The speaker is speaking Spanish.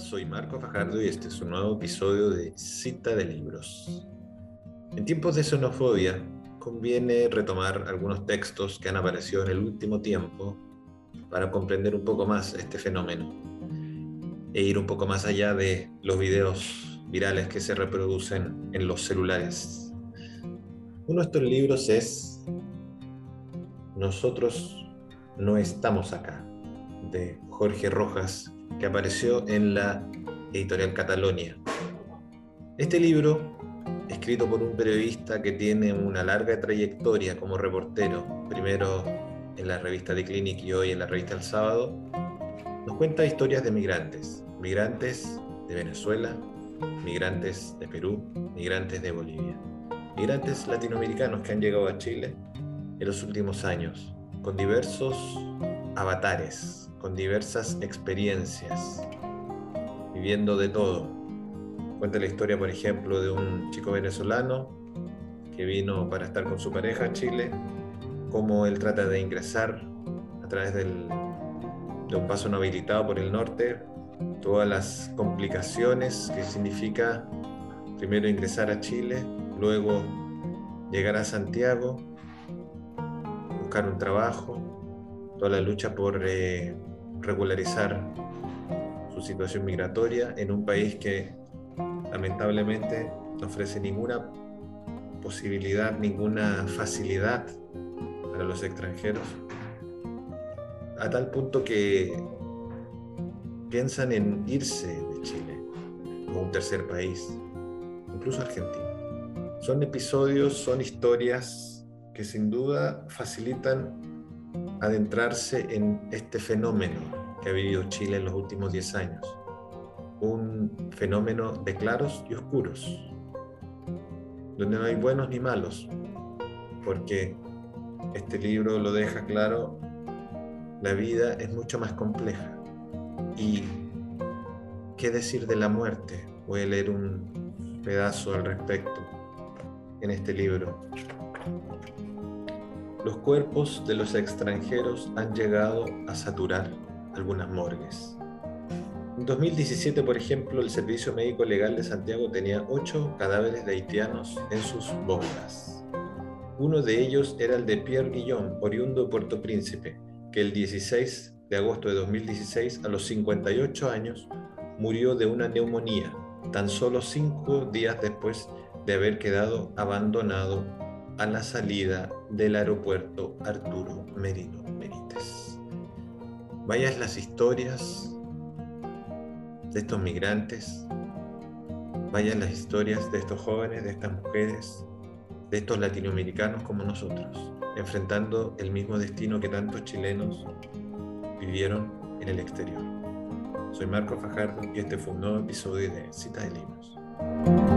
soy Marco Fajardo y este es un nuevo episodio de Cita de Libros. En tiempos de xenofobia, conviene retomar algunos textos que han aparecido en el último tiempo para comprender un poco más este fenómeno e ir un poco más allá de los videos virales que se reproducen en los celulares. Uno de estos libros es Nosotros no estamos acá, de Jorge Rojas que apareció en la editorial Catalonia. Este libro, escrito por un periodista que tiene una larga trayectoria como reportero, primero en la revista The Clinic y hoy en la revista El Sábado, nos cuenta historias de migrantes, migrantes de Venezuela, migrantes de Perú, migrantes de Bolivia, migrantes latinoamericanos que han llegado a Chile en los últimos años, con diversos avatares, con diversas experiencias, viviendo de todo. Cuenta la historia, por ejemplo, de un chico venezolano que vino para estar con su pareja a Chile, cómo él trata de ingresar a través del, de un paso no habilitado por el norte, todas las complicaciones que significa primero ingresar a Chile, luego llegar a Santiago, buscar un trabajo, toda la lucha por eh, regularizar su situación migratoria en un país que lamentablemente no ofrece ninguna posibilidad, ninguna facilidad para los extranjeros, a tal punto que piensan en irse de Chile o un tercer país, incluso Argentina. Son episodios, son historias que sin duda facilitan adentrarse en este fenómeno que ha vivido Chile en los últimos 10 años. Un fenómeno de claros y oscuros, donde no hay buenos ni malos, porque este libro lo deja claro, la vida es mucho más compleja. ¿Y qué decir de la muerte? Voy a leer un pedazo al respecto en este libro los cuerpos de los extranjeros han llegado a saturar algunas morgues. En 2017, por ejemplo, el Servicio Médico Legal de Santiago tenía ocho cadáveres de haitianos en sus bóvedas. Uno de ellos era el de Pierre Guillón, oriundo de Puerto Príncipe, que el 16 de agosto de 2016, a los 58 años, murió de una neumonía, tan solo cinco días después de haber quedado abandonado a la salida del aeropuerto Arturo Merino Benítez. Vayas las historias de estos migrantes, vayan las historias de estos jóvenes, de estas mujeres, de estos latinoamericanos como nosotros, enfrentando el mismo destino que tantos chilenos vivieron en el exterior. Soy Marco Fajardo y este fue un nuevo episodio de Cita de Libros.